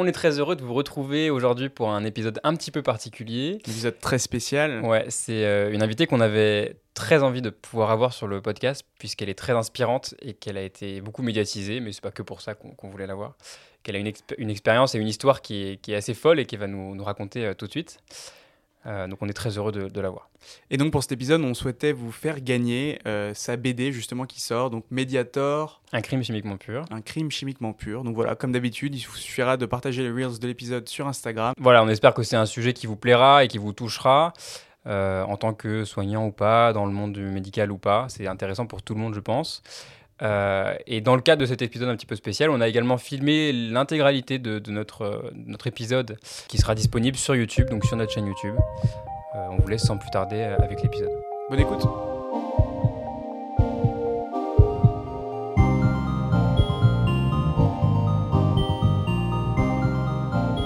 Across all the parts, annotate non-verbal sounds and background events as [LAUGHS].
On est très heureux de vous retrouver aujourd'hui pour un épisode un petit peu particulier. Un épisode très spécial. Ouais, c'est euh, une invitée qu'on avait très envie de pouvoir avoir sur le podcast puisqu'elle est très inspirante et qu'elle a été beaucoup médiatisée, mais c'est pas que pour ça qu'on voulait l'avoir. Qu'elle a une, une, expérience et une histoire qui est, qui est, assez folle et qu'elle va nous, nous raconter euh, tout de suite. Euh, donc on est très heureux de, de l'avoir. Et donc pour cet épisode, on souhaitait vous faire gagner euh, sa BD justement qui sort, donc Mediator. Un crime chimiquement pur. Un crime chimiquement pur. Donc voilà, comme d'habitude, il vous suffira de partager les reels de l'épisode sur Instagram. Voilà, on espère que c'est un sujet qui vous plaira et qui vous touchera. Euh, en tant que soignant ou pas, dans le monde du médical ou pas. C'est intéressant pour tout le monde, je pense. Euh, et dans le cadre de cet épisode un petit peu spécial, on a également filmé l'intégralité de, de, notre, notre épisode qui sera disponible sur YouTube, donc sur notre chaîne YouTube. Euh, on vous laisse sans plus tarder avec l'épisode. Bonne écoute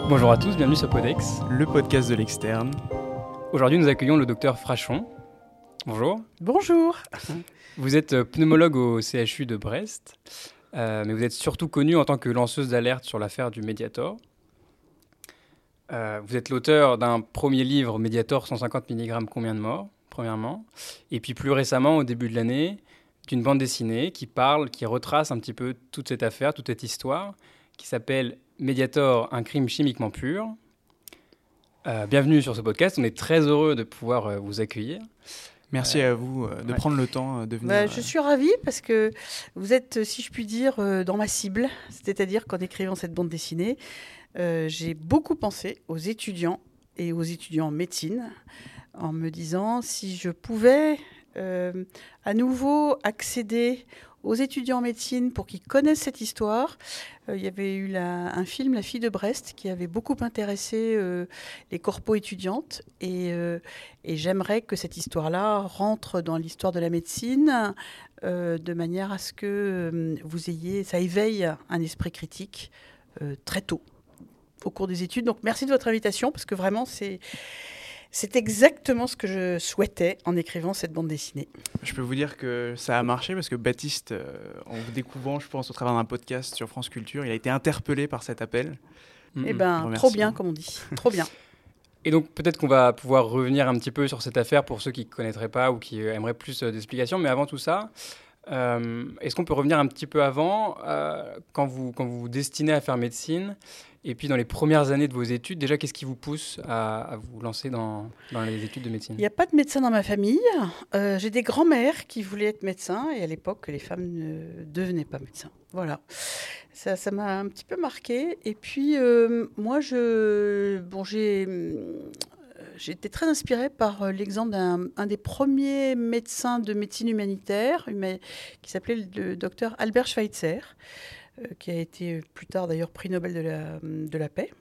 Bonjour à tous, bienvenue sur Podex, le podcast de l'externe. Aujourd'hui, nous accueillons le docteur Frachon. Bonjour. Bonjour. [LAUGHS] Vous êtes euh, pneumologue au CHU de Brest, euh, mais vous êtes surtout connue en tant que lanceuse d'alerte sur l'affaire du Mediator. Euh, vous êtes l'auteur d'un premier livre, Mediator 150 mg, combien de morts, premièrement. Et puis plus récemment, au début de l'année, d'une bande dessinée qui parle, qui retrace un petit peu toute cette affaire, toute cette histoire, qui s'appelle Mediator, un crime chimiquement pur. Bienvenue sur ce podcast. On est très heureux de pouvoir vous accueillir. Merci euh, à vous de ouais. prendre le temps de venir. Bah, je suis ravie parce que vous êtes, si je puis dire, dans ma cible. C'est-à-dire qu'en écrivant cette bande dessinée, j'ai beaucoup pensé aux étudiants et aux étudiants en médecine en me disant si je pouvais à nouveau accéder aux étudiants en médecine pour qu'ils connaissent cette histoire. Euh, il y avait eu un film, La fille de Brest, qui avait beaucoup intéressé euh, les corpos étudiantes. Et, euh, et j'aimerais que cette histoire-là rentre dans l'histoire de la médecine de manière à ce que vous ayez, ça éveille un esprit critique très tôt au cours des études. Donc merci de votre invitation, parce que vraiment, c'est c'est exactement ce que je souhaitais en écrivant cette bande dessinée. Je peux vous dire que ça a marché parce que Baptiste, euh, en vous découvrant, je pense, au travers d'un podcast sur France Culture, il a été interpellé par cet appel. Eh bien, trop bien, comme on dit. trop bien. [LAUGHS] Et donc peut-être qu'on va pouvoir revenir un petit peu sur cette affaire pour ceux qui ne connaîtraient pas ou qui aimeraient plus d'explications. Mais avant tout ça, euh, est-ce qu'on peut revenir un petit peu avant, euh, quand, vous, quand vous vous destinez à faire médecine et puis, dans les premières années de vos études, déjà, qu'est-ce qui vous pousse à, vous lancer dans, dans, les études de médecine? Il n'y a pas de médecin dans ma famille. Euh, J'ai des grands-mères qui voulaient être médecins, et à l'époque, les femmes ne devenaient pas médecins. Voilà. Ça m'a un petit peu marqué. Et puis, moi, je, bon, j'ai été très inspirée par l'exemple d'un des premiers médecins de médecine humanitaire qui s'appelait le docteur Albert Schweitzer, euh, qui a été plus tard d'ailleurs prix Nobel de la, paix,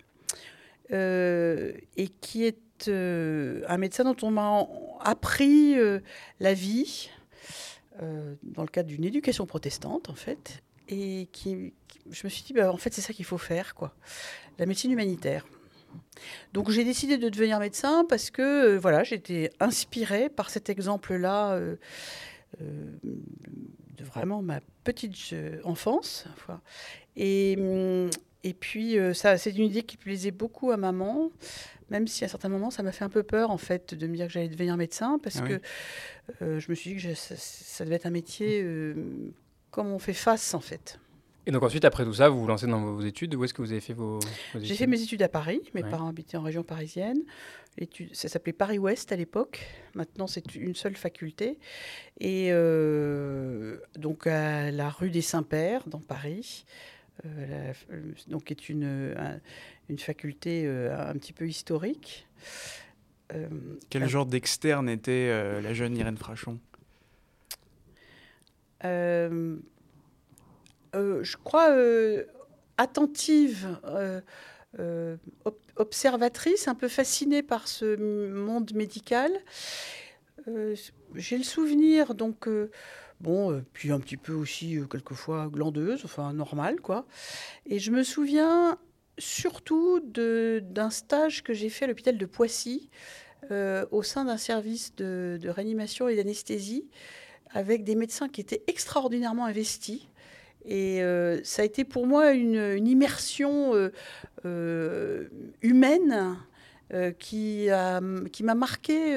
euh, et qui est euh, un médecin dont on m'a appris la vie dans le cadre d'une éducation protestante en fait, et qui, je me suis dit, bah, en fait c'est ça qu'il faut faire, quoi, la médecine humanitaire. Donc j'ai décidé de devenir médecin parce que voilà, j'étais inspirée par cet exemple-là euh, euh, de vraiment ma petite enfance. Et, et puis ça, c'est une idée qui plaisait beaucoup à maman, même si à certains moments ça m'a fait un peu peur en fait de me dire que j'allais devenir médecin parce ah oui. que euh, je me suis dit que je, ça, ça, devait être un métier euh, comme on fait face en fait. Et donc ensuite, après tout ça, vous vous lancez dans vos études. Où est-ce que vous avez fait vos, vos études J'ai fait mes études à Paris. Mes ouais. parents habitaient en région parisienne. Ça s'appelait Paris-Ouest à l'époque. Maintenant, c'est une seule faculté. Et euh, donc à la rue des Saints-Pères, dans Paris. Euh, la, donc est une, un, une faculté euh, un petit peu historique. Euh, Quel genre d'externe était euh, la jeune Irène Frachon? Euh, je crois attentive, ob observatrice, un peu fascinée par ce monde médical. J'ai le souvenir, donc, bon, puis un petit peu aussi, quelquefois, glandeuse, enfin, normal, quoi. Et je me souviens surtout d'un stage que j'ai fait à l'hôpital de Poissy, euh, au sein d'un service de, de, réanimation et d'anesthésie, avec des médecins qui étaient extraordinairement investis Et euh, ça a été pour moi une, immersion euh, euh, humaine qui m'a marqué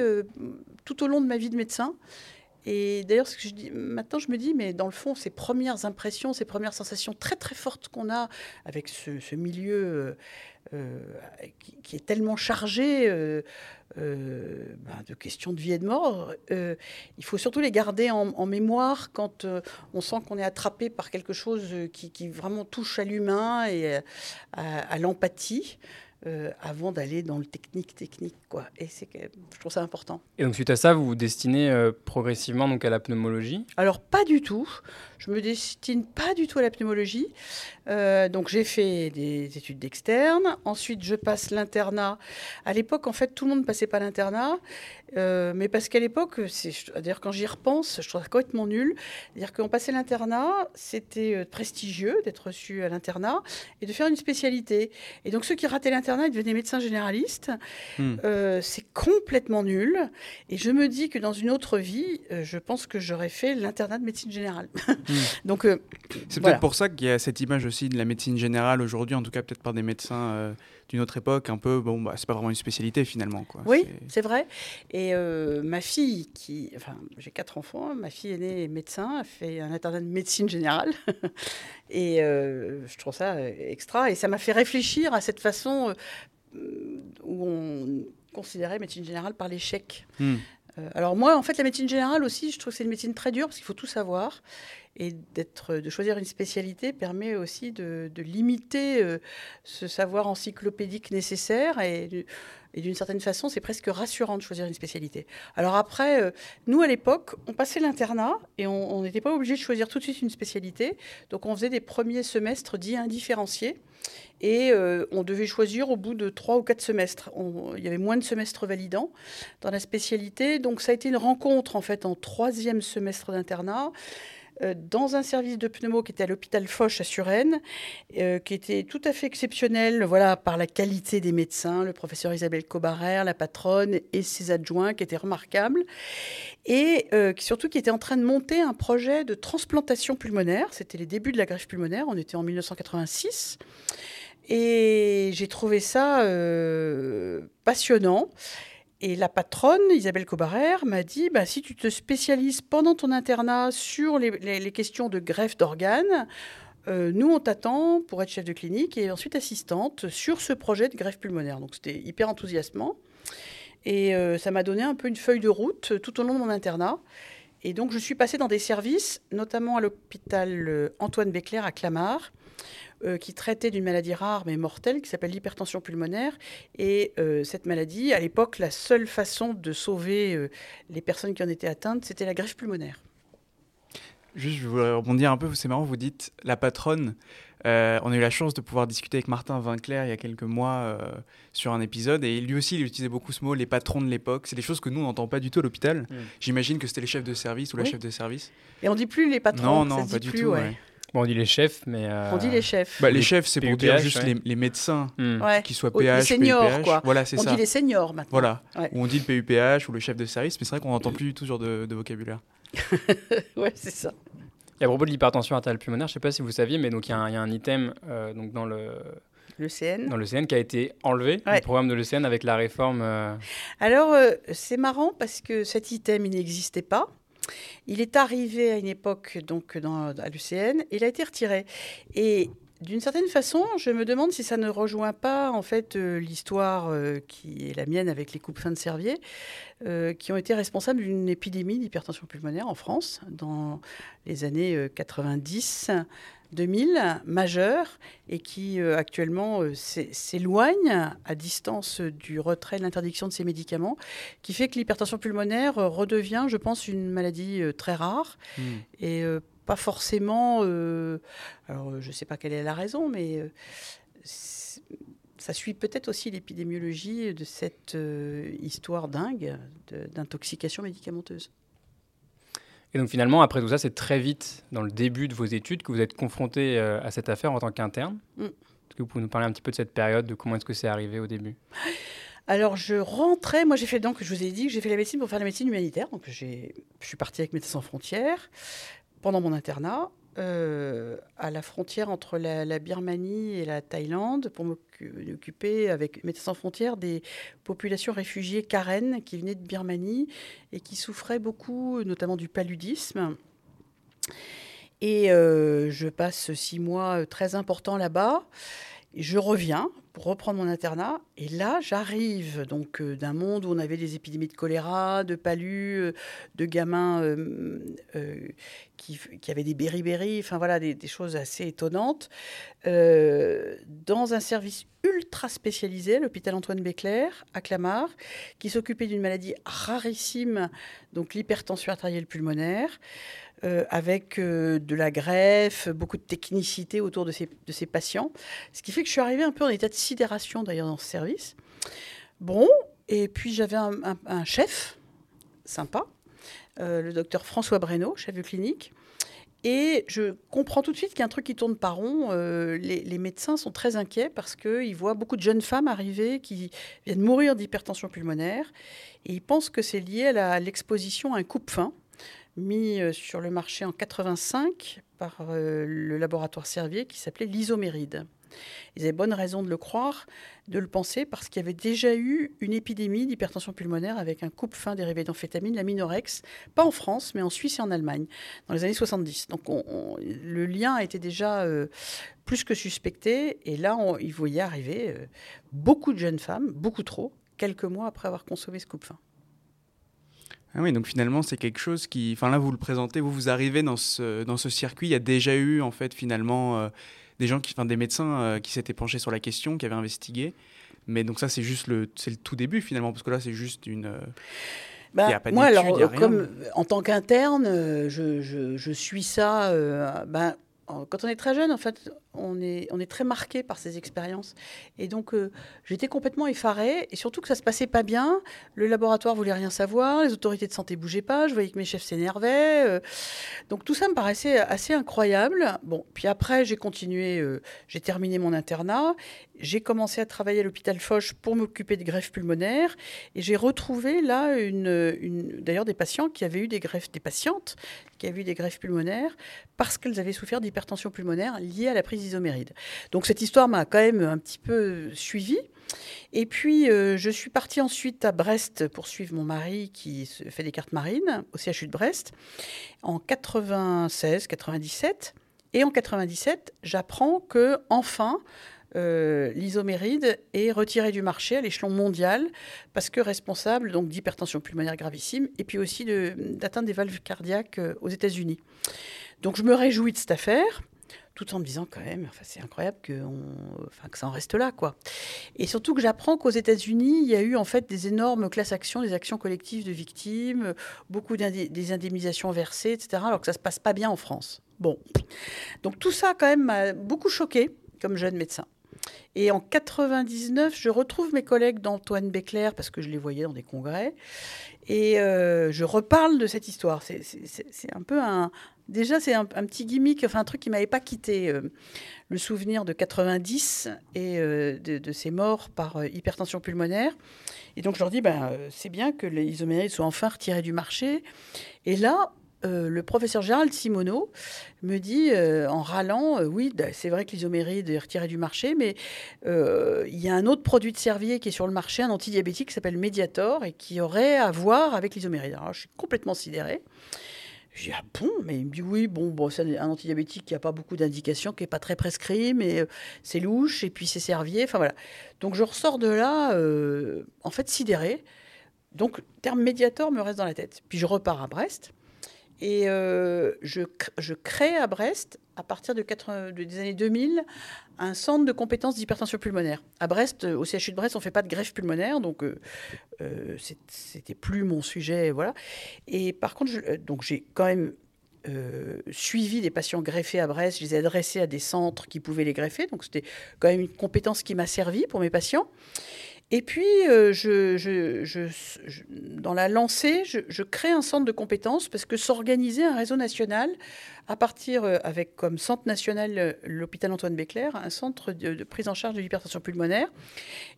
tout au long de ma vie de médecin. Et d'ailleurs, ce que je dis, maintenant, je me dis, mais dans le fond, ces premières impressions, ces premières sensations très très fortes qu'on a avec ce, milieu euh, euh, qui, est tellement chargé euh, ben, de questions de vie et de mort, il faut surtout les garder en, mémoire quand on sent qu'on est attrapé par quelque chose qui, vraiment touche à l'humain et à l'empathie. Euh, avant d'aller dans le technique technique quoi et c'est je trouve ça important Et donc suite à ça, vous vous destinez euh, progressivement donc à la pneumologie. Alors pas du tout. Je me destine pas du tout à la pneumologie. Euh, donc j'ai fait des études d'externe. Ensuite je passe l'internat. À l'époque en fait tout le monde ne passait pas l'internat, Euh, mais parce qu'à l'époque, c'est d'ailleurs quand j'y repense, je trouve ça complètement nul. C'est-à-dire qu'on passait l'internat, c'était euh, prestigieux d'être reçu à l'internat et de faire une spécialité. Et donc ceux qui rataient l'internat, ils devenaient médecins généralistes. Hmm. Euh, c'est complètement nul. Et je me dis que dans une autre vie, je pense que j'aurais fait l'internat de médecine générale. [LAUGHS] Donc, euh, C'est Voilà. peut-être pour ça qu'il y a cette image aussi de la médecine générale aujourd'hui, en tout cas peut-être par des médecins d'une autre époque, un peu, bon, bah, c'est pas vraiment une spécialité finalement. Quoi. oui, C'est- vrai. Et euh, ma fille, qui, enfin, j'ai quatre enfants, ma fille aînée est médecin, a fait un internat de médecine générale. [LAUGHS] et euh, je trouve ça euh, extra. Et ça m'a fait réfléchir à cette façon où on considérait médecine générale par l'échec. Hmm. Alors moi, en fait, la médecine générale aussi, je trouve que c'est une médecine très dure parce qu'il faut tout savoir. Et de choisir une spécialité permet aussi de, limiter euh, ce savoir encyclopédique nécessaire. Et, du- et d'une certaine façon, c'est presque rassurant de choisir une spécialité. Alors après, euh, nous, à l'époque, on passait l'internat et on n'était pas obligé de choisir tout de suite une spécialité. Donc on faisait des premiers semestres dits indifférenciés. Et euh, on devait choisir au bout de trois ou quatre semestres. Il y avait moins de semestres validants dans la spécialité. Donc ça a été une rencontre en fait en troisième semestre d'internat dans un service de pneumo qui était à l'hôpital Foch à Suresnes, euh, qui était tout à fait exceptionnel voilà, par la qualité des médecins, le professeur Isabelle Cobarère, la patronne et ses adjoints qui étaient remarquables, et euh, surtout qui était en train de monter un projet de transplantation pulmonaire. C'était les débuts de la greffe pulmonaire, on était en 1986. Et j'ai trouvé ça euh, passionnant. Et la patronne, Isabelle Cobarère, m'a dit bah, si tu te spécialises pendant ton internat sur les, questions de greffe d'organes, euh, nous, on t'attend pour être chef de clinique et ensuite assistante sur ce projet de greffe pulmonaire. Donc, c'était hyper enthousiasmant. Et euh, ça m'a donné un peu une feuille de route tout au long de mon internat. Et donc, je suis passée dans des services, notamment à l'hôpital euh, Antoine Béclair à Clamart, euh, qui traitait d'une maladie rare mais mortelle qui s'appelle l'hypertension pulmonaire. Et euh, cette maladie, à l'époque, la seule façon de sauver euh, les personnes qui en étaient atteintes, c'était la greffe pulmonaire. Juste, je voudrais rebondir un peu, c'est marrant, vous dites la patronne. Euh, on a eu la chance de pouvoir discuter avec Martin Vinclair il y a quelques mois euh, sur un épisode, et lui aussi, il utilisait beaucoup ce mot, les patrons de l'époque. C'est des choses que nous, on n'entend pas du tout à l'hôpital. Mm. J'imagine que c'était les chefs de service ou la Oui. chef de service. Et on dit plus les patrons. non, non, pas dit du plus, tout. ouais. ouais. Bon, on dit les chefs, mais euh, On dit les chefs. Bah, les Les chefs, c'est pour dire juste ouais. les, les médecins hmm. Ouais. qui soient Oh, les PH, seniors, PUPH. quoi. Voilà, c'est On ça. dit les seniors maintenant. Voilà. Ouais. Ou on dit le PUPH ou le chef de service, mais c'est vrai qu'on n'entend plus du tout ce genre de, de vocabulaire. [LAUGHS] ouais, c'est ça. Et à propos de l'hypertension artérielle pulmonaire, je ne sais pas si vous saviez, mais donc il y, a un- il y a un item euh, donc dans le Le CN. dans le CN qui a été enlevé Ouais. du programme de l'ECN avec la réforme. euh, Alors, euh, c'est marrant parce que cet item, il n'existait pas. Il est arrivé à une époque, donc, à l'UCN, il a été retiré. Et d'une certaine façon, je me demande si ça ne rejoint pas, en fait, euh, l'histoire euh, qui est la mienne avec les coupes fins de cervier, euh, qui ont été responsables d'une épidémie d'hypertension pulmonaire en France dans les années euh, 90. 2000 majeure et qui euh, actuellement euh, s'é- s'éloigne à distance du retrait de l'interdiction de ces médicaments, qui fait que l'hypertension pulmonaire euh, redevient, je pense, une maladie très rare Hmm. et pas forcément. alors, je ne sais pas quelle est la raison, mais ça suit peut-être aussi l'épidémiologie de cette histoire dingue d'intoxication médicamenteuse. Et donc finalement, après tout ça, c'est très vite dans le début de vos études que vous êtes confronté euh, à cette affaire en tant qu'interne. Mm. Est-ce que vous pouvez nous parler un petit peu de cette période, de comment est-ce que c'est arrivé au début? Alors, je rentrais. Moi, j'ai fait donc, je vous ai dit que j'ai fait la médecine pour faire la médecine humanitaire. Donc, je suis partie avec Médecins sans frontières pendant mon internat. Euh, à la frontière entre la, Birmanie et la Thaïlande pour m'occuper avec Médecins sans frontières des populations réfugiées Karen qui venaient de Birmanie et qui souffraient beaucoup, notamment du paludisme. Et euh, je passe six mois très importants là-bas. Je reviens reprendre mon internat. Et là, j'arrive donc euh, d'un monde où on avait des épidémies de choléra, de palus, euh, de gamins euh, qui, avaient des beriberi, enfin voilà, des, choses assez étonnantes, dans un service ultra spécialisé, l'hôpital Antoine Béclair à Clamart, qui s'occupait d'une maladie rarissime, donc l'hypertension artérielle pulmonaire. Euh, avec euh, de la greffe, beaucoup de technicité autour de ces, patients. Ce qui fait que je suis arrivée un peu en état de sidération d'ailleurs dans ce service. Bon, et puis j'avais un, chef sympa, euh, le docteur François Breno, chef de clinique. Et je comprends tout de suite qu'il y a un truc qui tourne par rond. les, médecins sont très inquiets parce qu'ils voient beaucoup de jeunes femmes arriver qui viennent mourir d'hypertension pulmonaire. Et ils pensent que c'est lié à l'exposition à un coupe-fin mis euh, sur le marché en 85 par euh, le laboratoire Servier qui s'appelait l'isoméride. Ils avaient bonne raison de le croire, de le penser, parce qu'il y avait déjà eu une épidémie d'hypertension pulmonaire avec un coupe-fin dérivé d'amphétamine, la Minorex, pas en France, mais en Suisse et en Allemagne, dans les années 70. Donc le lien été déjà euh, plus que suspecté, et là, on, il voyait arriver beaucoup de jeunes femmes, beaucoup trop, quelques mois après avoir consommé ce coupe-fin. Ah oui, donc finalement, c'est quelque chose qui. Enfin, là, vous le présentez, vous, vous arrivez dans ce, dans ce circuit. Il y a déjà eu, en fait, finalement, euh, des gens, qui, enfin, des médecins euh, qui s'étaient penchés sur la question, qui avaient investigué. Mais donc, ça, c'est juste le, c'est le tout début, finalement, parce que là, c'est juste une. Euh, bah, a pas moi, alors, comme en tant qu'interne, je, je, je, suis ça. Ben, quand on est très jeune, en fait, on est, on est très marqué par ces expériences. Et donc, euh, j'étais complètement effarée, et surtout que ça se passait pas bien. Le laboratoire voulait rien savoir, les autorités de santé bougeaient pas, je voyais que mes chefs s'énervaient. Euh. donc, tout ça me paraissait assez incroyable. Bon, puis après, j'ai continué, euh, j'ai terminé mon internat, j'ai commencé à travailler à l'hôpital Foch pour m'occuper de greffes pulmonaires, et j'ai retrouvé là, une, d'ailleurs, des patients qui avaient eu des greffes, des patientes qui avaient eu des greffes pulmonaires parce qu'elles avaient souffert d'hypertension pulmonaire liée à la prise isoméride. Donc cette histoire m'a quand même un petit peu suivie. Et puis, euh, je suis partie ensuite à Brest pour suivre mon mari qui fait des cartes marines au CHU de Brest en 96-97. Et en 97, j'apprends que enfin euh, l'isoméride est retirée du marché à l'échelon mondial parce que responsable donc d'hypertension pulmonaire gravissime et puis aussi d'atteinte des valves cardiaques euh, aux États-Unis. Donc je me réjouis de cette affaire tout en me disant quand même, enfin, c'est incroyable que, ça en reste là, quoi. Et surtout que j'apprends qu'aux États-Unis, il y a eu en fait des énormes classes actions, des actions collectives de victimes, beaucoup des indemnisations versées, etc. Alors que ça se passe pas bien en France. Bon, donc tout ça quand même m'a beaucoup choqué comme jeune médecin. Et en 99, je retrouve mes collègues d'Antoine Béclair parce que je les voyais dans des congrès. Et euh, je reparle de cette histoire. C'est un peu un, Déjà, c'est un, petit gimmick, enfin un truc qui m'avait pas quitté. Euh, le souvenir de 90 et euh, de, ces morts par euh, hypertension pulmonaire. Et donc, je leur dis, ben, c'est bien que les isomérides soient enfin retirés du marché. Et là, le professeur Gérald Simoneau me dit en râlant Oui, bah, c'est vrai que l'isoméride est retiré du marché, mais il y a un autre produit de Servier qui est sur le marché, un antidiabétique qui s'appelle Mediator et qui aurait à voir avec l'isoméride. Alors, je suis complètement sidérée. Je dis, ah bon? Mais il me dit, oui, bon, bon c'est un antidiabétique qui n'a pas beaucoup d'indications, qui n'est pas très prescrit, mais euh, c'est louche, et puis c'est Servier, enfin voilà. Donc je ressors de là, euh, en fait, sidéré. Donc, terme médiator me reste dans la tête. Puis je repars à Brest. Et euh, je, crée à Brest, à partir de des années 2000, un centre de compétences d'hypertension pulmonaire. À Brest, euh, au CHU de Brest, on ne fait pas de greffe pulmonaire, donc euh, euh c'était plus mon sujet. Voilà. Et par contre, donc j'ai quand même suivi des patients greffés à Brest, je les ai adressés à des centres qui pouvaient les greffer, donc c'était quand même une compétence qui m'a servi pour mes patients. Et puis, euh, dans la lancée, je, crée un centre de compétences parce que s'organiser un réseau national à partir, euh, avec comme centre national euh, l'hôpital Antoine Béclair, un centre de, prise en charge de l'hypertension pulmonaire.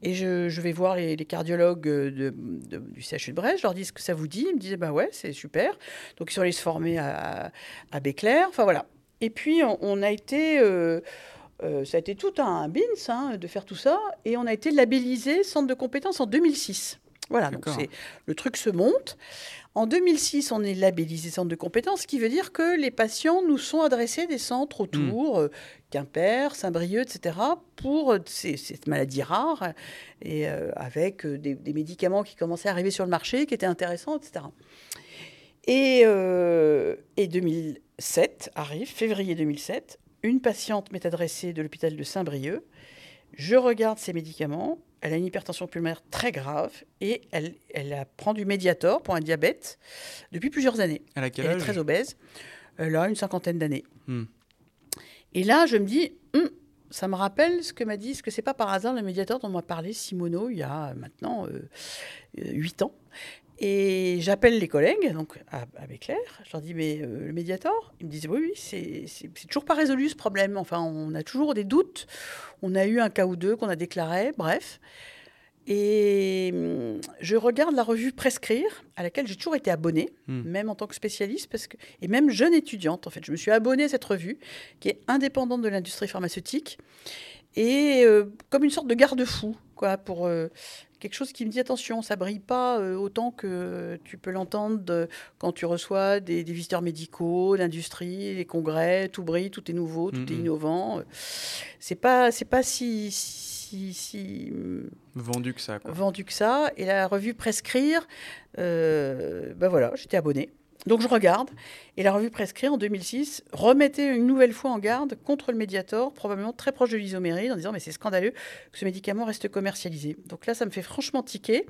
Et je, vais voir les, cardiologues du CHU de Brest, je leur dis ce que ça vous dit. Ils me disaient, bah ouais, c'est super. Donc ils sont allés se former à, à. Enfin voilà. Et puis, on, a été. Euh, euh, ça a été tout un bins hein, de faire tout ça. Et on a été labellisé centre de compétences en 2006. Voilà, donc le truc se monte. En 2006, on est labellisé centre de compétences, ce qui veut dire que les patients nous sont adressés des centres autour, hmm. euh, Quimper, Saint-Brieuc, etc., pour cette maladie rare, et euh, avec euh, des, médicaments qui commençaient à arriver sur le marché, qui étaient intéressants, etc. Et, et 2007 arrive, février 2007, une patiente m'est adressée de l'hôpital de Saint-Brieuc. Je regarde ces médicaments, elle a une hypertension pulmonaire très grave et elle, elle prend du Mediator pour un diabète depuis plusieurs années. Elle, a quel elle est très obèse. Elle a une cinquantaine d'années. Hmm. Et là, je me dis, hum, ça me rappelle ce que m'a dit, ce que c'est pas par hasard le médiateur dont m'a parlé Simono il y a maintenant euh, huit ans. Et j'appelle les collègues, donc avec Claire, je leur dis, mais euh, le médiator Ils me disent, oui, oui, c'est toujours pas résolu ce problème. Enfin, on a toujours des doutes. On a eu un cas ou deux qu'on a déclaré, bref. Et hum, je regarde la revue Prescrire, à laquelle j'ai toujours été abonnée, hmm. même en tant que spécialiste, parce que, et même jeune étudiante, en fait. Je me suis abonnée à cette revue, qui est indépendante de l'industrie pharmaceutique, et euh, comme une sorte de garde-fou, quoi, pour euh, quelque chose qui me dit attention, ça brille pas euh, autant que tu peux l'entendre quand tu reçois des, visiteurs médicaux, l'industrie, les congrès, tout brille, tout est nouveau, tout est innovant. C'est pas, c'est pas si, si, vendu que ça. Vendu que ça. Et la revue Prescrire, ben voilà, j'étais abonné. Donc je regarde, et la revue Prescrit en 2006 remettait une nouvelle fois en garde contre le Mediator, probablement très proche de l'isoméride, en disant mais c'est scandaleux que ce médicament reste commercialisé. Donc là, ça me fait franchement tiquer.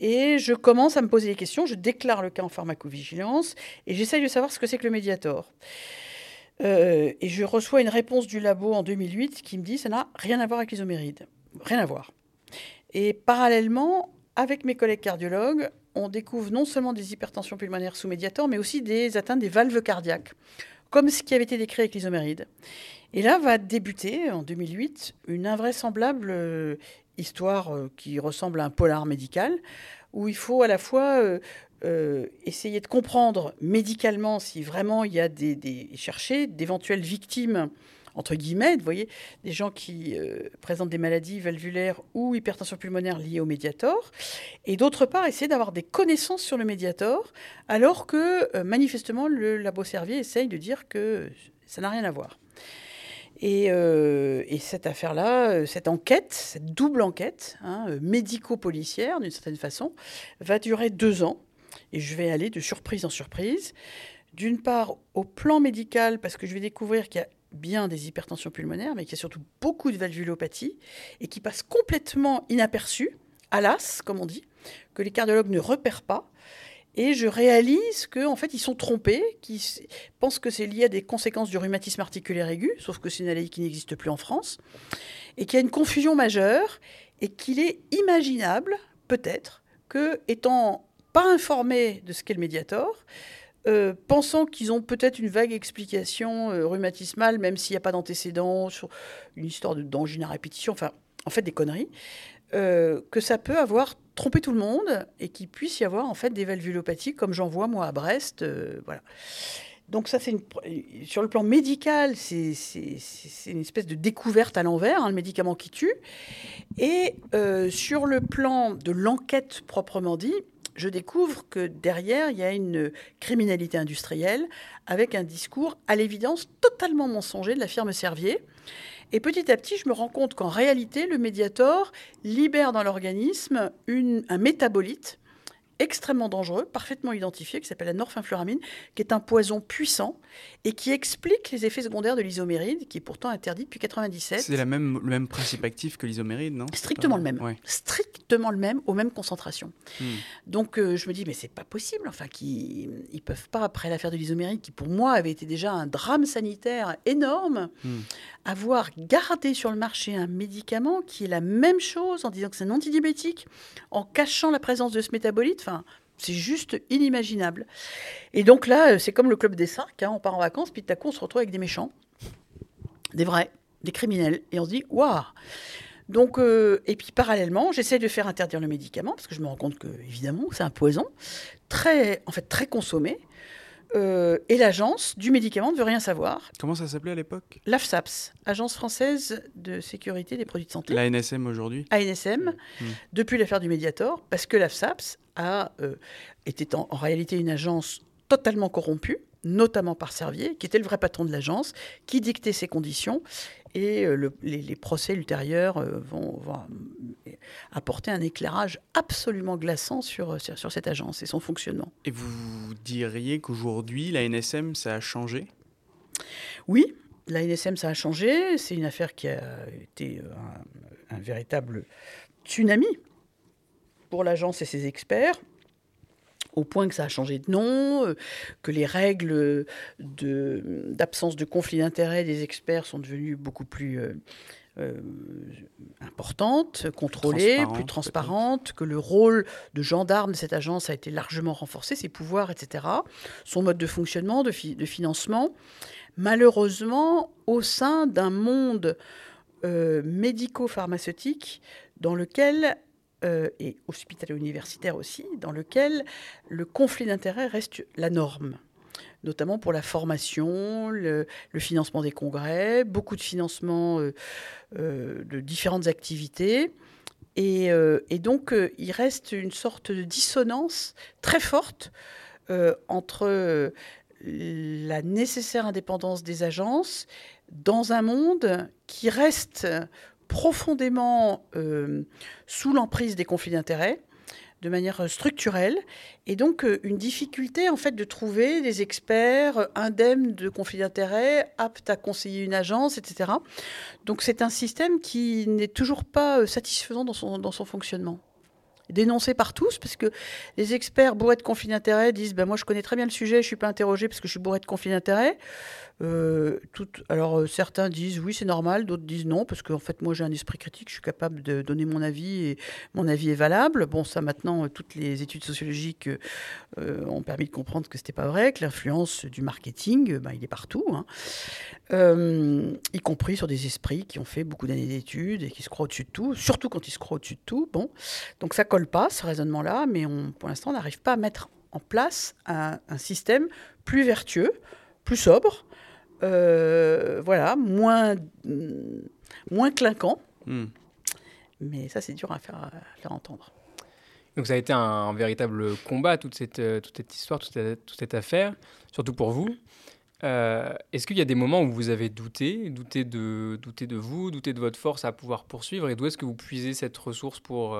Et je commence à me poser des questions, je déclare le cas en pharmacovigilance, et j'essaye de savoir ce que c'est que le Mediator. Euh, et je reçois une réponse du labo en 2008 qui me dit ça n'a rien à voir avec l'isoméride. Rien à voir. Et parallèlement, avec mes collègues cardiologues, on découvre non seulement des hypertensions pulmonaires sous médiator, mais aussi des atteintes des valves cardiaques, comme ce qui avait été décrit avec l'isoméride. Et là va débuter, en 2008, une invraisemblable euh, histoire euh, qui ressemble à un polar médical, où il faut à la fois euh, essayer de comprendre médicalement si vraiment il y a des, des chercher d'éventuelles victimes entre guillemets, vous voyez, des gens qui euh, présentent des maladies valvulaires ou hypertension pulmonaire liées au médiator, et d'autre part, essayer d'avoir des connaissances sur le médiator, alors que euh, manifestement, le labo Servier essaye de dire que ça n'a rien à voir. Et, euh, cette affaire-là, cette enquête, cette double enquête, hein, médico-policière d'une certaine façon, va durer deux ans. Et je vais aller de surprise en surprise. D'une part, au plan médical, parce que je vais découvrir qu'il y a bien des hypertensions pulmonaires, mais qui a surtout beaucoup de valvulopathie et qui passe complètement inaperçu, à l'as, comme on dit, que les cardiologues ne repèrent pas. Et je réalise qu'en en fait, ils sont trompés, qu'ils pensent que c'est lié à des conséquences du rhumatisme articulaire aigu, sauf que c'est une maladie qui n'existe plus en France, et qu'il y a une confusion majeure, et qu'il est imaginable, peut-être, que, étant pas informé de ce qu'est le médiator, euh, pensant qu'ils ont peut-être une vague explication euh, rhumatismale, même s'il n'y a pas d'antécédent, sur une histoire d'angine à répétition, enfin, en fait, des conneries, euh, que ça peut avoir trompé tout le monde et qu'il puisse y avoir en fait des valvulopathies, comme j'en vois moi à Brest, voilà. Donc ça, c'est sur le plan médical, c'est une espèce de découverte à l'envers, hein, le médicament qui tue. Et sur le plan de l'enquête proprement dit, je découvre que derrière, il y a une criminalité industrielle avec un discours à l'évidence totalement mensonger de la firme Servier. Et petit à petit, je me rends compte qu'en réalité, le médiator libère dans l'organisme un métabolite extrêmement dangereux, parfaitement identifié, qui s'appelle la norphinfluramine, qui est un poison puissant et qui explique les effets secondaires de l'isoméride, qui est pourtant interdit depuis 97. C'est même, le même principe actif que l'isoméride, non? Strictement le même. Strictement le même, aux mêmes concentrations. Hmm. Donc euh, je me dis, mais c'est pas possible, enfin, qu'ils ne peuvent pas, après l'affaire de l'isoméride, qui pour moi avait été déjà un drame sanitaire énorme, hmm. Avoir gardé sur le marché un médicament qui est la même chose en disant que c'est un antidiabétique, en cachant la présence de ce métabolite c'est juste inimaginable. Et donc là, euh, c'est comme le club des cinq, hein, on part en vacances, puis à coup, on se retrouve avec des méchants, des vrais, des criminels, et on se dit, waouh donc, euh, et puis parallèlement, j'essaie de faire interdire le médicament parce que je me rends compte que évidemment c'est un poison très, en fait très consommé. Euh, et l'agence du médicament ne veut rien savoir. Comment ça s'appelait à l'époque? L'AFSAPS, Agence française de sécurité des produits de santé. L'ANSM aujourd'hui? ANSM, Mm. depuis l'affaire du Mediator, parce que l'AFSAPS a, euh, était en, en réalité une agence totalement corrompue, notamment par Servier, qui était le vrai patron de l'agence, qui dictait ses conditions. Et euh, le- les, les procès ultérieurs euh, vont, vont, euh, apporter un éclairage absolument glaçant sur, sur, sur cette agence et son fonctionnement. Et vous diriez qu'aujourd'hui, l'ANSM, ça a changé? Oui, la NSM, ça a changé. C'est une affaire qui a été un, un véritable tsunami pour l'agence et ses experts, au point que ça a changé de nom, euh, que les règles d'absence de, conflit d'intérêt des experts sont devenues beaucoup plus euh, euh, importantes, contrôlées, plus transparentes, que le rôle de gendarme de cette agence a été largement renforcé, ses pouvoirs, etc., son mode de fonctionnement, de, fi- de financement malheureusement au sein d'un monde euh, médico-pharmaceutique dans lequel, euh, et hospitalo-universitaire aussi, dans lequel le conflit d'intérêts reste la norme notamment pour la formation, le, financement des congrès, beaucoup de financement euh, euh, de différentes activités. Et, euh, donc, il reste une sorte de dissonance très forte entre la nécessaire indépendance des agences dans un monde qui reste profondément euh, sous l'emprise des conflits d'intérêts de manière structurelle. Et donc euh, une difficulté en fait de trouver des experts indemnes de conflits d'intérêts aptes à conseiller une agence etc donc c'est un système qui n'est toujours pas euh, satisfaisant dans son, dans son fonctionnement dénoncé par tous, parce que les experts bourrés de conflits d'intérêts disent ben, Moi, je connais très bien le sujet, je ne suis pas interrogé parce que je suis bourré de conflits d'intérêts. Euh, alors, euh, certains disent Oui, c'est normal, d'autres disent non, parce qu'en fait, moi, j'ai un esprit critique, je suis capable de donner mon avis et mon avis est valable. Bon, ça, maintenant, euh, toutes les études sociologiques ont permis de comprendre que ce n'était pas vrai, que l'influence du marketing, ben, il est partout, hein. y compris sur des esprits qui ont fait beaucoup d'années d'études et qui se croient au-dessus de tout, surtout quand ils se croient au-dessus de tout. Bon, donc ça colle pas, ce raisonnement-là, mais on, pour l'instant, on n'arrive pas à mettre en place un, un système plus vertueux, plus sobre, euh, voilà, moins, mm, moins clinquant. Hmm. Mais ça, c'est dur à faire, à faire entendre. Donc ça a été un, véritable combat, toute cette, euh, toute cette histoire, toute cette, toute cette affaire, surtout pour vous. Euh, Est-ce qu'il y a des moments où vous avez douté, douté de, douté de vous, douté de votre force à pouvoir poursuivre? Et d'où est-ce que vous puisez cette ressource pour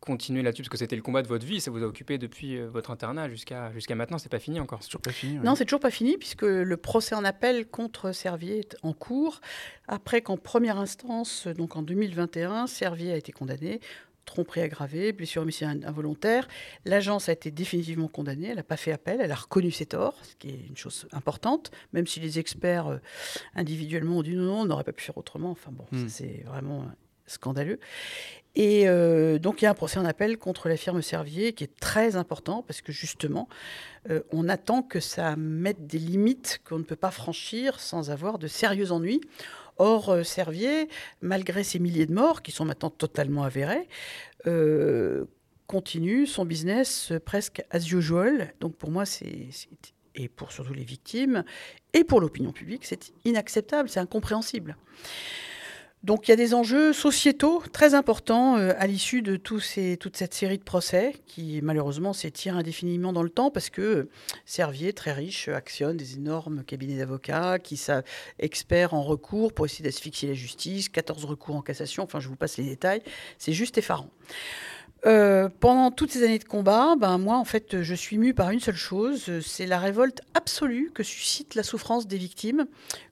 continuer là-dessus Parce que c'était le combat de votre vie, ça vous a occupé depuis euh, votre internat jusqu'à jusqu'à maintenant, c'est pas fini encore. C'est toujours pas fini. ouais. Non, c'est toujours pas fini puisque le procès en appel contre Servier est en cours. Après qu'en première instance, donc en 2021, Servier a été condamné. Tromperie aggravée, blessure homicide involontaire. L'agence a été définitivement condamnée. Elle n'a pas fait appel. Elle a reconnu ses torts, ce qui est une chose importante, même si les experts euh, individuellement ont dit non, on n'aurait pas pu faire autrement. Enfin bon, Hmm. c'est vraiment scandaleux. Et euh, donc il y a un procès en appel contre la firme Servier qui est très important parce que justement, euh, on attend que ça mette des limites qu'on ne peut pas franchir sans avoir de sérieux ennuis. Or, euh, Servier, malgré ces milliers de morts qui sont maintenant totalement avérés, continue son business presque as usual. Donc pour moi, c'est- et pour surtout les victimes et pour l'opinion publique, c'est inacceptable, c'est incompréhensible. Donc il y a des enjeux sociétaux très importants euh, à l'issue de toute cette série de procès qui malheureusement s'étirent indéfiniment dans le temps parce que euh, Servier, très riche, actionne des énormes cabinets d'avocats qui sont experts en recours pour essayer d'asphyxier la justice, 14 recours en cassation, enfin je vous passe les détails, c'est juste effarant. Euh, pendant toutes ces années de combat, ben moi en fait je suis mue par une seule chose, c'est la révolte absolue que suscite la souffrance des victimes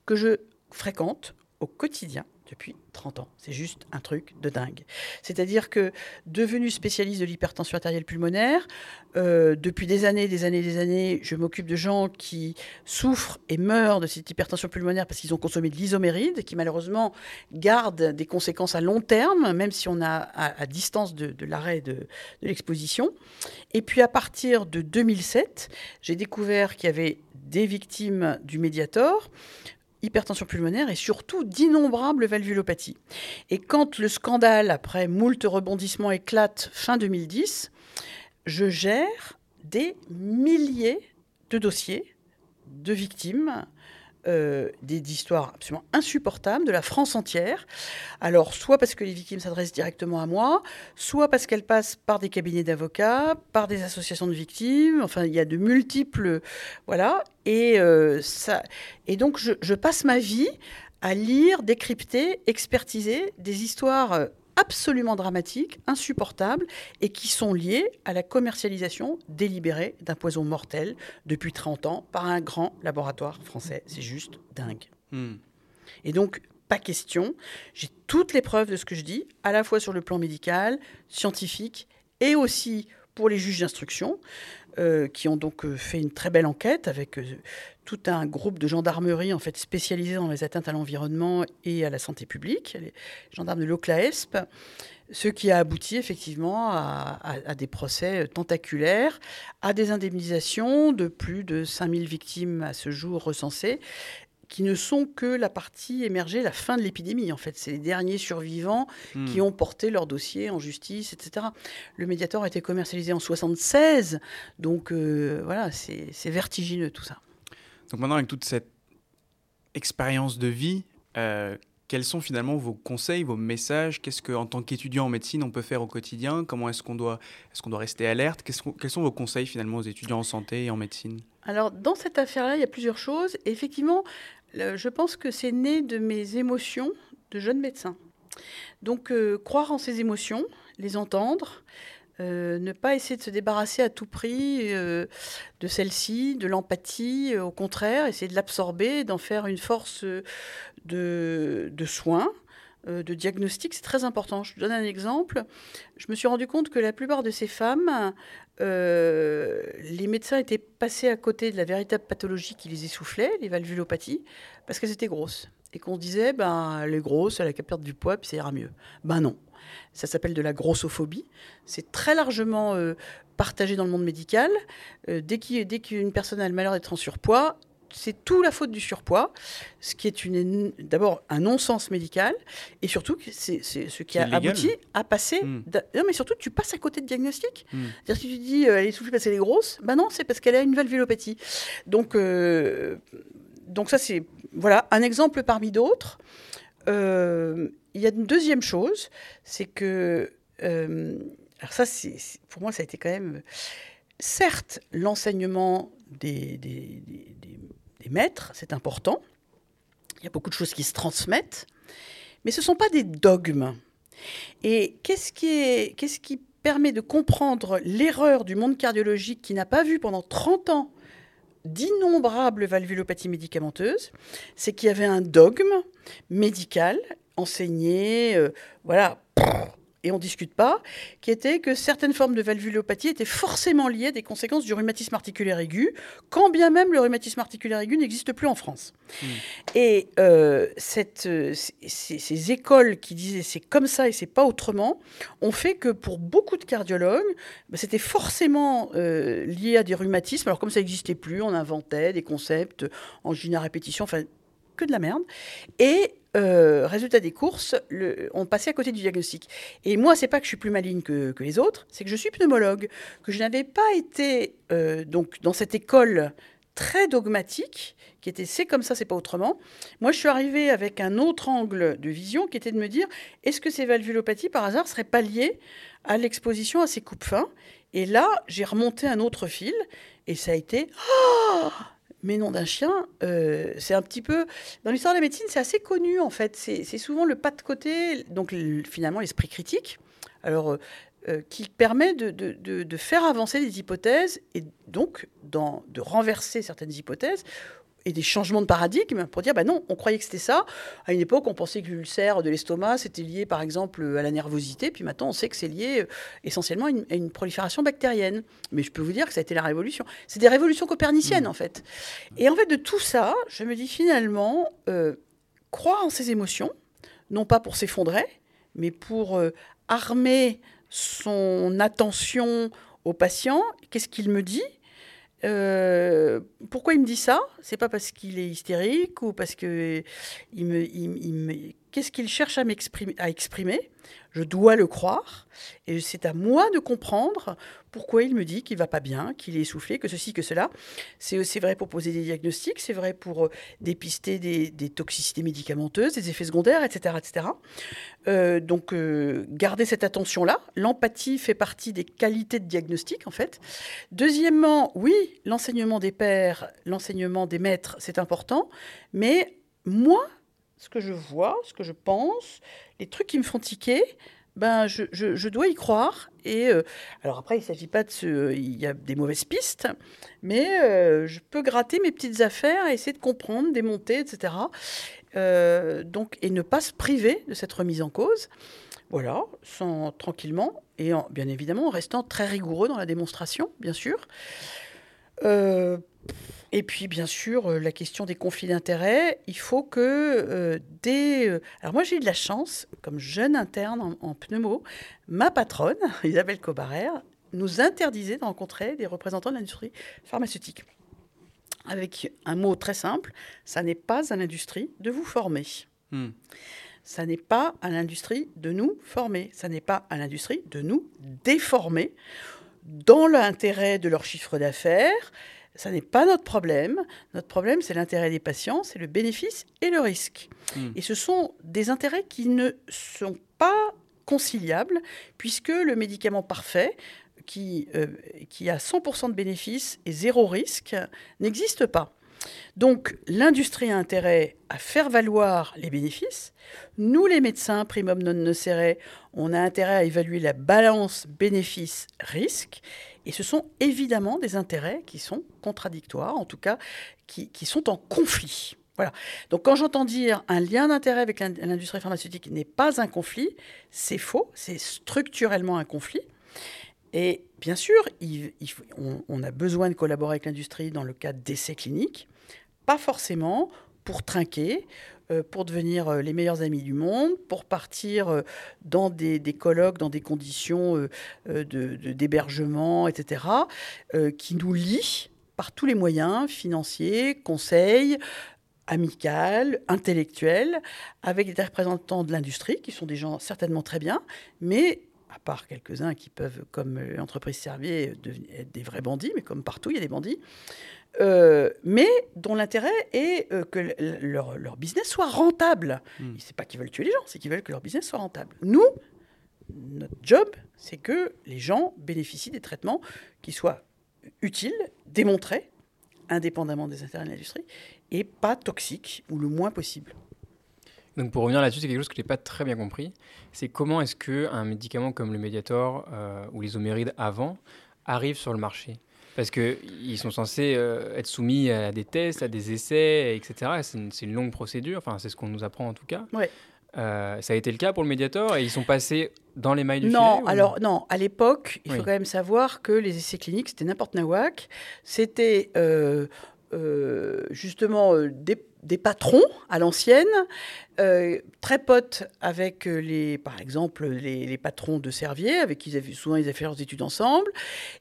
que je fréquente au quotidien depuis 30 ans. C'est juste un truc de dingue. C'est-à-dire que, devenu spécialiste de l'hypertension artérielle pulmonaire, euh, depuis des années, des années, des années, je m'occupe de gens qui souffrent et meurent de cette hypertension pulmonaire parce qu'ils ont consommé de l'isoméride, qui malheureusement garde des conséquences à long terme, même si on a à, distance de, l'arrêt de l'exposition. Et puis à partir de 2007, j'ai découvert qu'il y avait des victimes du Mediator, hypertension pulmonaire et surtout d'innombrables valvulopathies. Et quand le scandale, après moult rebondissements, éclate fin 2010, je gère des milliers de dossiers de victimes euh, des histoires absolument insupportables de la France entière. Alors, soit parce que les victimes s'adressent directement à moi, soit parce qu'elles passent par des cabinets d'avocats, par des associations de victimes. Enfin, il y a de multiples. Voilà. Et, euh, ça, et donc, je, passe ma vie à lire, décrypter, expertiser des histoires euh, absolument dramatiques, insupportables, et qui sont liées à la commercialisation délibérée d'un poison mortel depuis 30 ans par un grand laboratoire français. C'est juste dingue. Hmm. Et donc, pas question. J'ai toutes les preuves de ce que je dis, à la fois sur le plan médical, scientifique, et aussi pour les juges d'instruction, euh, qui ont donc euh, fait une très belle enquête avec euh, tout un groupe de gendarmerie en fait spécialisé dans les atteintes à l'environnement et à la santé publique, les gendarmes de l'OCLAESP, ce qui a abouti effectivement à, des procès tentaculaires, à des indemnisations de plus de 5000 victimes à ce jour recensées, qui ne sont que la partie émergée, la fin de l'épidémie en fait. C'est les derniers survivants Hmm. qui ont porté leur dossier en justice, etc. Le Mediator a été commercialisé en 76, donc euh, voilà, c'est vertigineux tout ça. Donc maintenant, avec toute cette expérience de vie, euh, quels sont finalement vos conseils, vos messages? Qu'est-ce qu'en tant qu'étudiant en médecine, on peut faire au quotidien? Comment est-ce qu'on doit, est qu'on doit rester alerte? Quels sont vos conseils finalement aux étudiants en santé et en médecine? Alors, dans cette affaire-là, il y a plusieurs choses. Effectivement, je pense que c'est né de mes émotions de jeune médecin. Donc, euh, croire en ses émotions, les entendre, euh, ne pas essayer de se débarrasser à tout prix euh, de celle-ci, de l'empathie, au contraire, essayer de l'absorber, d'en faire une force de, soins, de diagnostic, c'est très important. Je donne un exemple. Je me suis rendu compte que la plupart de ces femmes euh, les médecins étaient passés à côté de la véritable pathologie qui les essoufflait, les valvulopathies, parce qu'elles étaient grosses. Et qu'on disait, ben, elle est grosse, elle a qu'à perdre du poids, puis ça ira mieux. Ben non. Ça s'appelle de la grossophobie. C'est très largement euh, partagé dans le monde médical. Euh, dès qu'une personne a le malheur d'être en surpoids, c'est tout la faute du surpoids, ce qui est une- d'abord un non-sens médical, et surtout c'est ce qui a illégal. abouti à passer. Mm. d'a- Non, mais surtout, tu passes à côté de diagnostic. Hmm. C'est-à-dire que tu dis, euh, elle est essoufflée parce qu'elle est grosse. Ben non, c'est parce qu'elle a une valvulopathie. Donc, euh, donc ça, c'est voilà, un exemple parmi d'autres. Euh, Il y a une deuxième chose, c'est que... euh, alors ça, c'est c'est- pour moi, ça a été quand même... Certes, l'enseignement des, des- des- des- maîtres, c'est important. Il y a beaucoup de choses qui se transmettent. Mais ce ne sont pas des dogmes. Et qu'est-ce qui, est, qu'est-ce qui permet de comprendre l'erreur du monde cardiologique qui n'a pas vu pendant 30 ans d'innombrables valvulopathies médicamenteuses? C'est qu'il y avait un dogme médical enseigné, euh, voilà, et on ne discute pas, qui était que certaines formes de valvulopathie étaient forcément liées à des conséquences du rhumatisme articulaire aigu, quand bien même le rhumatisme articulaire aigu n'existe plus en France. Et euh, cette, euh, ces écoles qui disaient c'est comme ça et c'est pas autrement, ont fait que pour beaucoup de cardiologues, bah, c'était forcément euh, lié à des rhumatismes. Alors comme ça n'existait plus, on inventait des concepts en à répétition, enfin que de la merde. Et euh, résultat des courses, on passait à côté du diagnostic. Et moi, c'est pas que je suis plus maligne que, les autres, c'est que je suis pneumologue, que je n'avais pas été euh, donc dans cette école très dogmatique, qui était c'est comme ça, c'est pas autrement. Moi, je suis arrivée avec un autre angle de vision qui était de me dire est-ce que ces valvulopathies, par hasard, seraient pas liées à l'exposition à ces coupes fins? Et là, j'ai remonté un autre fil et ça a été Ah mais non d'un chien, euh, c'est un petit peu dans l'histoire de la médecine, c'est assez connu en fait. C'est souvent le pas de côté, donc le- finalement l'esprit critique. Alors euh, euh, qui permet de, faire avancer des hypothèses et donc de renverser certaines hypothèses et des changements de paradigme pour dire bah non, on croyait que c'était ça. À une époque, on pensait que l'ulcère de l'estomac c'était lié par exemple à la nervosité, puis maintenant on sait que c'est lié euh, essentiellement à une, à une prolifération bactérienne. Mais je peux vous dire que ça a été la révolution. C'est des révolutions coperniciennes en fait. Et en fait, de tout ça, je me dis finalement, euh, croire en ses émotions, non pas pour s'effondrer, mais pour euh, armer son attention au patient. Qu'est-ce qu'il me dit? Euh, pourquoi il me dit ça? C'est pas parce qu'il est hystérique ou parce que il me, il- il me- qu'est-ce qu'il cherche à, m'exprimer- à exprimer? Je dois le croire. Et c'est à moi de comprendre pourquoi il me dit qu'il va pas bien, qu'il est essoufflé, que ceci, que cela. C'est c'est vrai pour poser des diagnostics, c'est vrai pour euh, dépister des, des toxicités médicamenteuses, des effets secondaires, etc. etc. Euh, donc, euh, gardez cette attention-là. L'empathie fait partie des qualités de diagnostic, en fait. Deuxièmement, oui, l'enseignement des pères, l'enseignement des maîtres, c'est important. Mais moi, ce que je vois, ce que je pense, les trucs qui me font tiquer, ben, je, je- dois y croire. Et euh, alors après, il ne s'agit pas de ce... Il y a des mauvaises pistes, mais euh, je peux gratter mes petites affaires, essayer de comprendre, démonter, etc. Euh, donc, et ne pas se priver de cette remise en cause. Voilà, sans, tranquillement, et en- bien évidemment en restant très rigoureux dans la démonstration, bien sûr. Et puis, bien sûr, euh, la question des conflits d'intérêts, il faut que euh, dès... euh, alors moi, j'ai eu de la chance, comme jeune interne en, en pneumo, ma patronne, [LAUGHS] Isabelle Cobarer, nous interdisait de rencontrer des représentants de l'industrie pharmaceutique. Avec un mot très simple, ça n'est pas à l'industrie de vous former. Hmm. Ça n'est pas à l'industrie de nous former. Ça n'est pas à l'industrie de nous déformer dans l'intérêt de leur chiffre d'affaires. Ça n'est pas notre problème. Notre problème, c'est l'intérêt des patients, c'est le bénéfice et le risque. Hmm. Et ce sont des intérêts qui ne sont pas conciliables, puisque le médicament parfait, qui, euh, qui a 100% de bénéfices et zéro risque, n'existe pas. Donc l'industrie a intérêt à faire valoir les bénéfices. Nous, les médecins, primum non nocere, on a intérêt à évaluer la balance bénéfice-risque. Et ce sont évidemment des intérêts qui sont contradictoires, en tout cas qui, sont en conflit. Voilà. Donc quand j'entends dire un lien d'intérêt avec l'in- l'industrie pharmaceutique n'est pas un conflit, c'est faux, c'est structurellement un conflit. Et bien sûr, on, on a besoin de collaborer avec l'industrie dans le cadre d'essais cliniques, pas forcément pour trinquer, pour devenir euh, les meilleurs amis du monde, pour partir euh, dans des, colloques, dans des conditions euh, euh, de- de- d'hébergement, etc., euh, qui nous lient par tous les moyens, financiers, conseils, amicales, intellectuels, avec des représentants de l'industrie, qui sont des gens certainement très bien, mais à part quelques-uns qui peuvent, comme euh, l'entreprise Servier, devenir être des vrais bandits, mais comme partout, il y a des bandits, euh, mais dont l'intérêt est euh, que leur, leur business soit rentable. Mm. C'est pas qu'ils veulent tuer les gens, c'est qu'ils veulent que leur business soit rentable. Nous, notre job, c'est que les gens bénéficient des traitements qui soient utiles, démontrés, indépendamment des intérêts de l'industrie, et pas toxiques, ou le moins possible. Donc pour revenir là-dessus, c'est quelque chose que je n'ai pas très bien compris. C'est comment est-ce qu'un médicament comme le Mediator euh, ou les homérides avant arrive sur le marché? Parce qu'ils sont censés euh, être soumis à des tests, à des essais, etc. C'est une, longue procédure, enfin c'est ce qu'on nous apprend en tout cas. Ouais. Euh, ça a été le cas pour le Mediator et ils sont passés dans les mailles du Non, filet ou- alors non, à l'époque, il Oui. faut quand même savoir que les essais cliniques, c'était n'importe nawak. C'était euh, justement des, des patrons à l'ancienne, euh, très potes avec euh, les, par exemple, les, patrons de Servier, avec qui ils avaient, souvent ils avaient fait leurs études ensemble,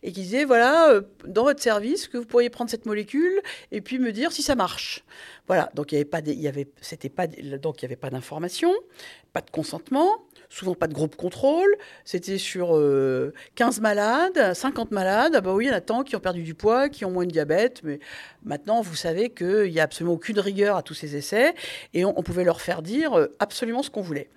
et qui disaient voilà, euh, dans votre service, que vous pourriez prendre cette molécule et puis me dire si ça marche. Voilà, donc il y avait pas, il y avait, c'était pas, donc il y avait pas d'information, pas de consentement, souvent pas de groupe contrôle. C'était sur euh, 15 malades, 50 malades. Ah bah oui, il y en a tant qui ont perdu du poids, qui ont moins de diabète. Mais maintenant, vous savez qu'il n'y a absolument aucune rigueur à tous ces essais et on, pouvait leur faire dire euh, absolument ce qu'on voulait.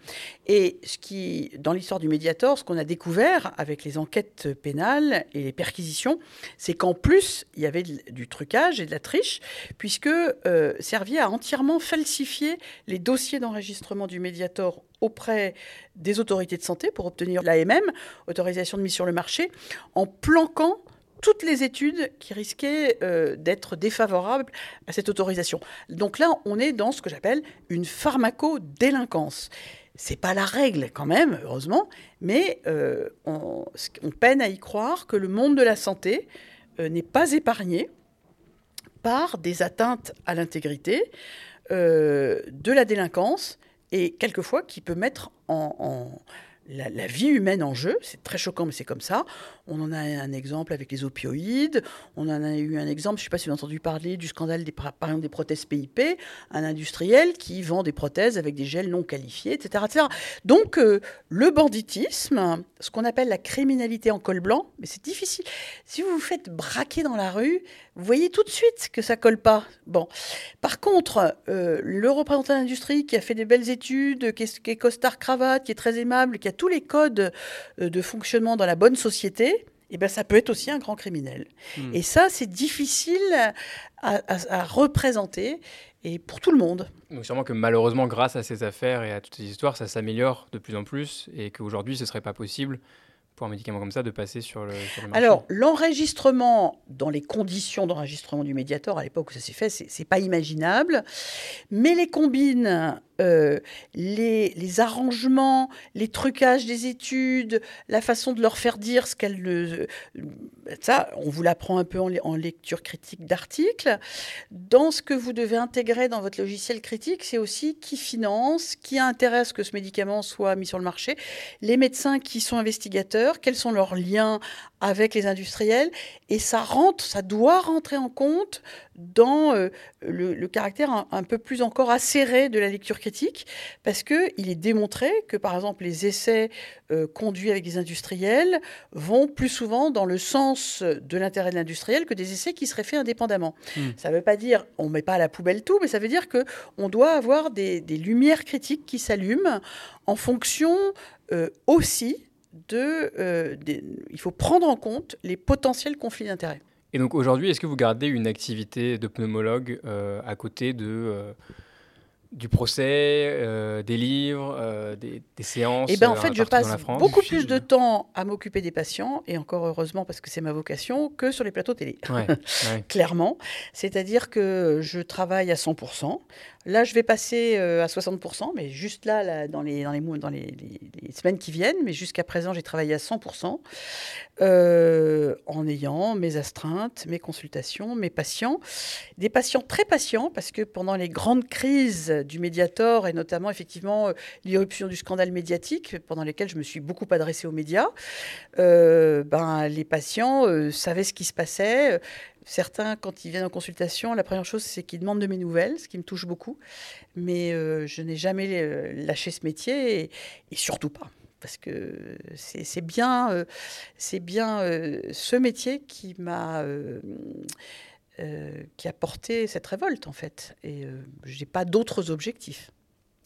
Et ce qui, dans l'histoire du Mediator, ce qu'on a découvert avec les enquêtes pénales et les perquisitions, c'est qu'en plus, il y avait du trucage et de la triche, puisque euh, Servier a entièrement falsifié les dossiers d'enregistrement du Mediator auprès des autorités de santé pour obtenir l'AMM, autorisation de mise sur le marché, en planquant toutes les études qui risquaient euh, d'être défavorables à cette autorisation. Donc là, on est dans ce que j'appelle une pharmacodélinquance. C'est pas la règle quand même, heureusement, mais euh, on, peine à y croire que le monde de la santé euh, n'est pas épargné par des atteintes à l'intégrité, de la délinquance, et quelquefois qui peut mettre en la, vie humaine en jeu. C'est très choquant, mais c'est comme ça. On en a un exemple avec les opioïdes. On en a eu un exemple, je ne sais pas si vous avez entendu parler du scandale des, par exemple, des prothèses PIP, un industriel qui vend des prothèses avec des gels non qualifiés, etc. etc. Donc, euh, le banditisme, ce qu'on appelle la criminalité en col blanc, mais c'est difficile. Si vous vous faites braquer dans la rue, vous voyez tout de suite que ça colle pas. Bon. Par contre, euh, le représentant de l'industrie qui a fait des belles études, qui est, qui est costard cravate, qui est très aimable, qui a tous les codes euh, de fonctionnement dans la bonne société, eh ben, ça peut être aussi un grand criminel. Hmm. Et ça, c'est difficile à, représenter et pour tout le monde. Donc sûrement que malheureusement, grâce à ces affaires et à toutes ces histoires, ça s'améliore de plus en plus et qu'aujourd'hui, ce ne serait pas possible un médicament comme ça de passer sur le, marché Alors, l'enregistrement, dans les conditions d'enregistrement du Mediator, à l'époque où ça s'est fait, c'est pas imaginable. Mais les combines euh, les, arrangements, les trucages des études, la façon de leur faire dire ce qu'elles... Euh, ça, on vous l'apprend un peu en lecture critique d'articles. Dans ce que vous devez intégrer dans votre logiciel critique, c'est aussi qui finance, qui intéresse que ce médicament soit mis sur le marché, les médecins qui sont investigateurs, quels sont leurs liens avec les industriels, et ça rentre, ça doit rentrer en compte dans euh, le, caractère un, peu plus encore acéré de la lecture critique, parce qu'il est démontré que, par exemple, les essais euh, conduits avec des industriels vont plus souvent dans le sens de l'intérêt de l'industriel que des essais qui seraient faits indépendamment. Hmm. Ça ne veut pas dire on ne met pas à la poubelle tout, mais ça veut dire qu'on doit avoir des, lumières critiques qui s'allument en fonction euh, aussi de, il faut prendre en compte les potentiels conflits d'intérêts. Et donc aujourd'hui, est-ce que vous gardez une activité de pneumologue euh, à côté de, euh, du procès, euh, des livres, des, séances Eh bien, en fait, je passe beaucoup plus de temps à m'occuper des patients, et encore heureusement parce que c'est ma vocation, que sur les plateaux télé. [LAUGHS] Clairement. C'est-à-dire que je travaille à 100%. Là, je vais passer à 60%, mais juste là, dans, les, semaines qui viennent. Mais jusqu'à présent, j'ai travaillé à 100%. Euh, en ayant mes astreintes, mes consultations, mes patients. Des patients très patients, parce que pendant les grandes crises du Mediator, et notamment effectivement euh, l'irruption du scandale médiatique, pendant lesquelles je me suis beaucoup adressée aux médias, euh, ben, les patients savaient ce qui se passait. Certains, quand ils viennent en consultation, la première chose, c'est qu'ils demandent de mes nouvelles, ce qui me touche beaucoup. Mais je n'ai jamais lâché ce métier, et surtout pas parce que c'est bien, bien euh, euh, ce métier qui m'a euh, qui a porté cette révolte en fait. Et je n'ai pas d'autres objectifs.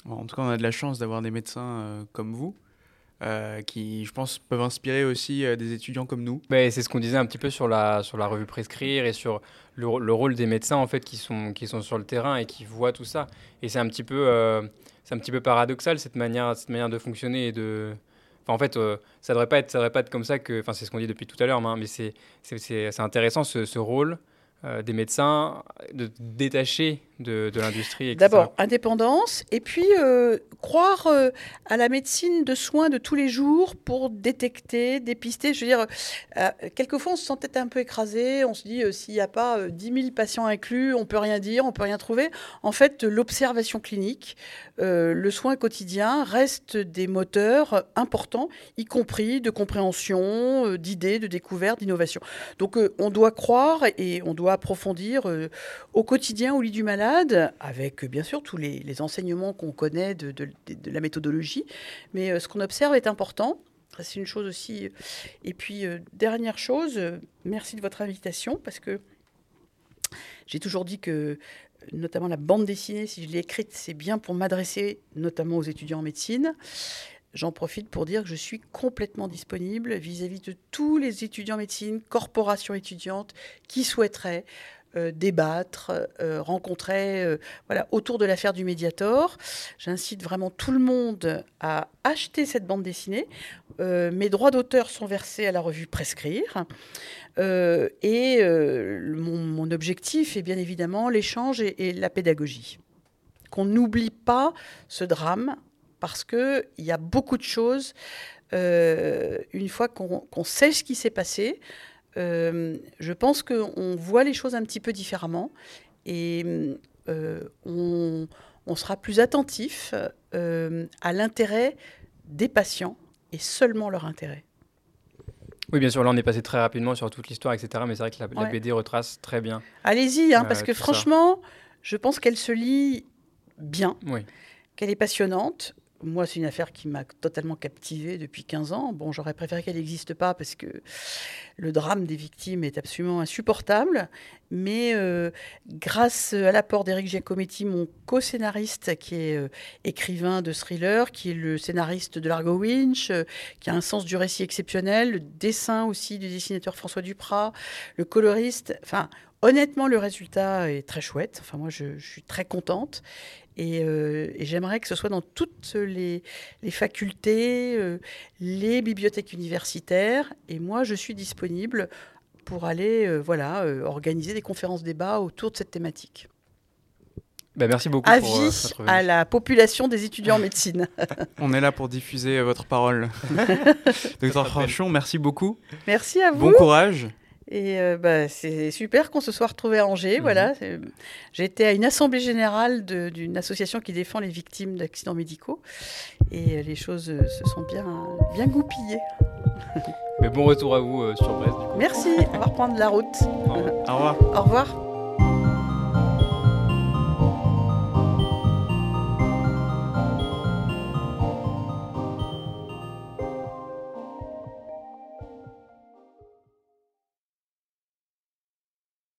En tout cas, on a de la chance d'avoir des médecins comme vous. Qui, je pense, peuvent inspirer aussi des étudiants comme nous. c'est ce qu'on disait un petit peu sur la, sur la revue Prescrire et sur le, rôle des médecins en fait qui sont, qui sont sur le terrain et qui voient tout ça. Et c'est un petit peu c'est un petit peu paradoxal cette manière, cette manière de fonctionner et de. Enfin, en fait, euh, ça devrait devrait pas être comme ça que. Enfin, c'est ce qu'on dit depuis tout à l'heure, hein, mais c'est, c'est, intéressant ce, ce rôle euh, des médecins, de détacher de, de l'industrie. D'abord, indépendance, et puis euh, croire euh, à la médecine de soins de tous les jours pour détecter, dépister. Je veux dire, quelquefois, on se sent peut-être un peu écrasé, on se dit, s'il n'y a pas 10 000 patients inclus, on peut rien dire, on peut rien trouver. En fait, l'observation clinique, le soin quotidien reste des moteurs importants, y compris de compréhension, d'idées, de découvertes, d'innovation. Donc, on doit croire et on doit approfondir euh, au quotidien au lit du malade, avec euh, bien sûr tous les, enseignements qu'on connaît de, la méthodologie. Mais euh, ce qu'on observe est important. C'est une chose aussi. Et puis, dernière chose, merci de votre invitation, parce que j'ai toujours dit que notamment la bande dessinée, si je l'ai écrite, c'est bien pour m'adresser notamment aux étudiants en médecine. J'en profite pour dire que je suis complètement disponible vis-à-vis de tous les étudiants en médecine, corporations étudiantes qui souhaiteraient euh, débattre, euh, rencontrer euh, voilà, autour de l'affaire du Mediator. J'incite vraiment tout le monde à acheter cette bande dessinée. mes droits d'auteur sont versés à la revue Prescrire. et mon, objectif est bien évidemment l'échange et la pédagogie. Qu'on n'oublie pas ce drame parce qu'il y a beaucoup de choses. Euh, une fois qu'on sait ce qui s'est passé, euh, je pense qu'on voit les choses un petit peu différemment et euh, on, sera plus attentif à l'intérêt des patients et seulement leur intérêt. Oui, bien sûr, là on est passé très rapidement sur toute l'histoire, etc. Mais c'est vrai que la, la Ouais. BD retrace très bien. Allez-y, hein, parce que ça. franchement, je pense qu'elle se lit bien, Oui. qu'elle est passionnante. Moi, c'est une affaire qui m'a totalement captivée depuis 15 ans. Bon, j'aurais préféré qu'elle n'existe pas parce que le drame des victimes est absolument insupportable. Mais euh, grâce à l'apport d'Éric Giacometti, mon co-scénariste, qui est euh, écrivain de thriller, qui est le scénariste de Largo Winch, euh, qui a un sens du récit exceptionnel, le dessin aussi du dessinateur François Duprat, le coloriste. Enfin, honnêtement, le résultat est très chouette. Enfin, moi, je, je suis très contente. Et, euh, et j'aimerais que ce soit dans toutes les, les facultés, euh, les bibliothèques universitaires. Et moi, je suis disponible pour aller euh, voilà, organiser des conférences débats autour de cette thématique. Bah, merci beaucoup pour euh, Avis à la population des étudiants en [LAUGHS] médecine. On est là pour diffuser votre parole. [LAUGHS] Docteur Franchon, merci beaucoup. Merci à vous. Bon courage. Et euh, bah, c'est super qu'on se soit retrouvés à Angers. Mhm. Voilà, été à une assemblée générale d'une association qui défend les victimes d'accidents médicaux, et euh, les choses euh, se sont bien bien goupillées. [LAUGHS] Mais bon retour à vous euh, sur Brest. Merci. On va reprendre la route. Au revoir. [LAUGHS] Au revoir. Au revoir.